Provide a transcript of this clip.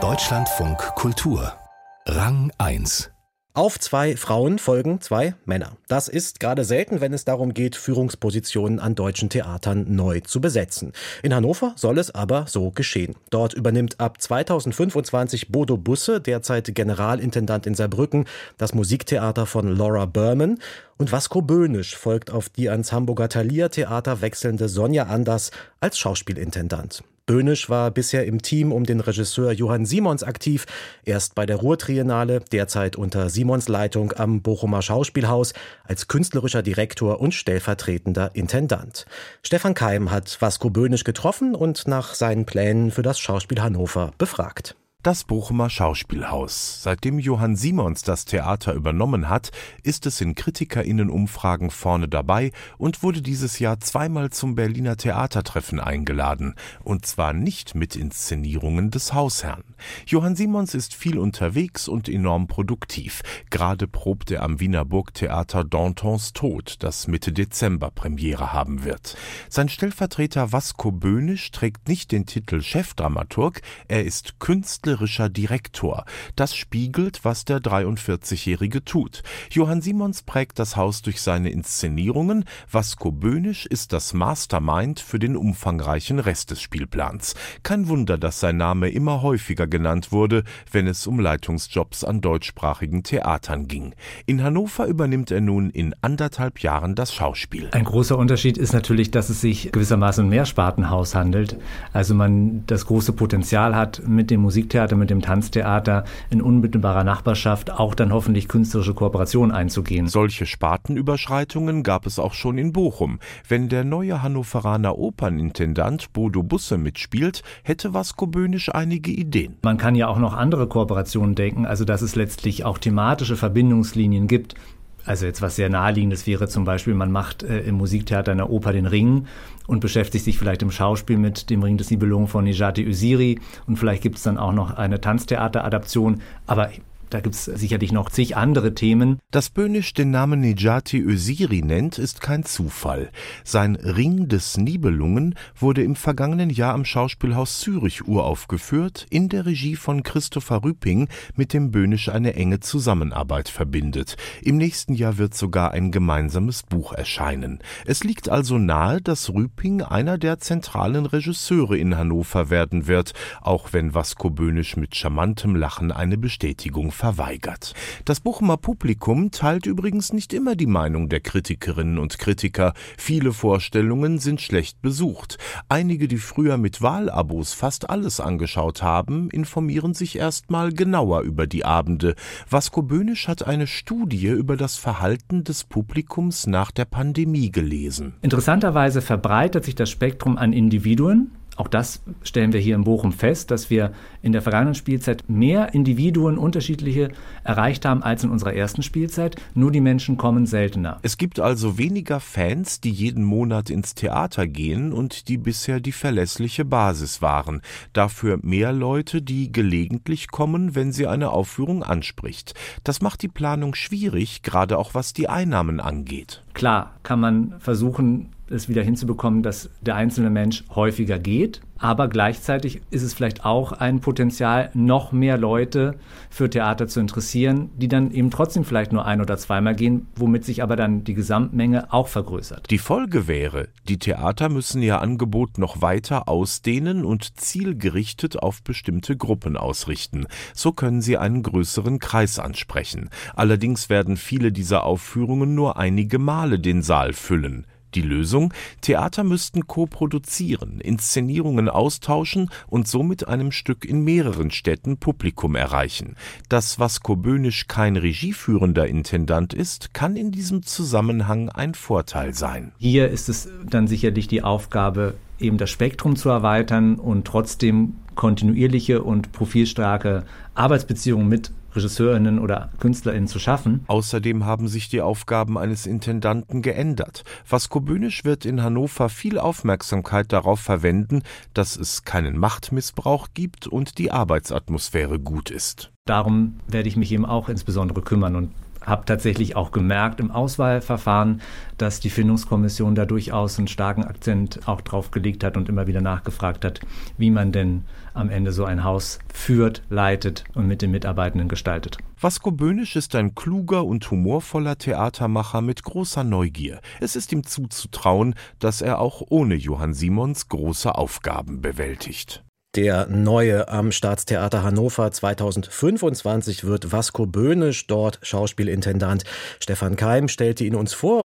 Deutschlandfunk Kultur Rang 1 auf zwei Frauen folgen zwei Männer. Das ist gerade selten, wenn es darum geht, Führungspositionen an deutschen Theatern neu zu besetzen. In Hannover soll es aber so geschehen. Dort übernimmt ab 2025 Bodo Busse, derzeit Generalintendant in Saarbrücken, das Musiktheater von Laura Berman. Und Vasco Böhnisch folgt auf die ans Hamburger Thalia Theater wechselnde Sonja Anders als Schauspielintendant. Böhnisch war bisher im Team um den Regisseur Johann Simons aktiv, erst bei der Ruhrtriennale, derzeit unter Simons Leitung am Bochumer Schauspielhaus als künstlerischer Direktor und stellvertretender Intendant. Stefan Keim hat Vasco Böhnisch getroffen und nach seinen Plänen für das Schauspiel Hannover befragt. Das Bochumer Schauspielhaus. Seitdem Johann Simons das Theater übernommen hat, ist es in Kritikerinnenumfragen vorne dabei und wurde dieses Jahr zweimal zum Berliner Theatertreffen eingeladen. Und zwar nicht mit Inszenierungen des Hausherrn. Johann Simons ist viel unterwegs und enorm produktiv. Gerade probt er am Wiener Burgtheater Dantons Tod, das Mitte Dezember Premiere haben wird. Sein Stellvertreter Vasco Böhnisch trägt nicht den Titel Chefdramaturg, er ist Künstler künstlerischer Direktor. Das spiegelt, was der 43-Jährige tut. Johann Simons prägt das Haus durch seine Inszenierungen. Vasco Böhnisch ist das Mastermind für den umfangreichen Rest des Spielplans. Kein Wunder, dass sein Name immer häufiger genannt wurde, wenn es um Leitungsjobs an deutschsprachigen Theatern ging. In Hannover übernimmt er nun in anderthalb Jahren das Schauspiel. Ein großer Unterschied ist natürlich, dass es sich gewissermaßen um Mehrspartenhaus handelt. Also man das große Potenzial hat, mit dem Musiktheater Musiktheater, mit dem Tanztheater in unmittelbarer Nachbarschaft auch dann hoffentlich künstlerische Kooperationen einzugehen. Solche Spartenüberschreitungen gab es auch schon in Bochum. Wenn der neue Hannoveraner Opernintendant Bodo Busse mitspielt, hätte Vasco Böhnisch einige Ideen. Man kann ja auch noch andere Kooperationen denken, also dass es letztlich auch thematische Verbindungslinien gibt. Also jetzt was sehr naheliegendes wäre zum Beispiel, man macht äh, im Musiktheater einer Oper den Ring und beschäftigt sich vielleicht im Schauspiel mit dem Ring des Nibelungen von Nejati Usiri und vielleicht gibt es dann auch noch eine Tanztheateradaption. Aber da gibt es sicherlich noch zig andere Themen. Dass Böhnisch den Namen Nejati Öziri nennt, ist kein Zufall. Sein Ring des Nibelungen wurde im vergangenen Jahr am Schauspielhaus Zürich uraufgeführt, in der Regie von Christopher Rüping, mit dem Böhnisch eine enge Zusammenarbeit verbindet. Im nächsten Jahr wird sogar ein gemeinsames Buch erscheinen. Es liegt also nahe, dass Rüping einer der zentralen Regisseure in Hannover werden wird, auch wenn Vasco Böhnisch mit charmantem Lachen eine Bestätigung verweigert. Das Bochumer Publikum teilt übrigens nicht immer die Meinung der Kritikerinnen und Kritiker. Viele Vorstellungen sind schlecht besucht. Einige, die früher mit Wahlabos fast alles angeschaut haben, informieren sich erstmal genauer über die Abende. Vasco Böhnisch hat eine Studie über das Verhalten des Publikums nach der Pandemie gelesen. Interessanterweise verbreitet sich das Spektrum an Individuen, auch das stellen wir hier in Bochum fest, dass wir in der vergangenen Spielzeit mehr Individuen unterschiedliche erreicht haben als in unserer ersten Spielzeit. Nur die Menschen kommen seltener. Es gibt also weniger Fans, die jeden Monat ins Theater gehen und die bisher die verlässliche Basis waren. Dafür mehr Leute, die gelegentlich kommen, wenn sie eine Aufführung anspricht. Das macht die Planung schwierig, gerade auch was die Einnahmen angeht. Klar kann man versuchen, es wieder hinzubekommen, dass der einzelne Mensch häufiger geht. Aber gleichzeitig ist es vielleicht auch ein Potenzial, noch mehr Leute für Theater zu interessieren, die dann eben trotzdem vielleicht nur ein oder zweimal gehen, womit sich aber dann die Gesamtmenge auch vergrößert. Die Folge wäre, die Theater müssen ihr Angebot noch weiter ausdehnen und zielgerichtet auf bestimmte Gruppen ausrichten. So können sie einen größeren Kreis ansprechen. Allerdings werden viele dieser Aufführungen nur einige Male den Saal füllen. Die Lösung? Theater müssten co-produzieren, Inszenierungen austauschen und so mit einem Stück in mehreren Städten Publikum erreichen. Dass Vasco Böhnisch kein regieführender Intendant ist, kann in diesem Zusammenhang ein Vorteil sein. Hier ist es dann sicherlich die Aufgabe, eben das Spektrum zu erweitern und trotzdem kontinuierliche und profilstarke Arbeitsbeziehungen mit Regisseurinnen oder Künstlerinnen zu schaffen. Außerdem haben sich die Aufgaben eines Intendanten geändert. Vasco Böhnisch wird in Hannover viel Aufmerksamkeit darauf verwenden, dass es keinen Machtmissbrauch gibt und die Arbeitsatmosphäre gut ist. Darum werde ich mich eben auch insbesondere kümmern und habe tatsächlich auch gemerkt im Auswahlverfahren, dass die Findungskommission da durchaus einen starken Akzent auch drauf gelegt hat und immer wieder nachgefragt hat, wie man denn am Ende so ein Haus führt, leitet und mit den Mitarbeitenden gestaltet. Vasco Böhnisch ist ein kluger und humorvoller Theatermacher mit großer Neugier. Es ist ihm zuzutrauen, dass er auch ohne Johann Simons große Aufgaben bewältigt. Der neue am Staatstheater Hannover 2025 wird Vasco Böhnisch, dort Schauspielintendant. Stefan Keim stellte ihn uns vor.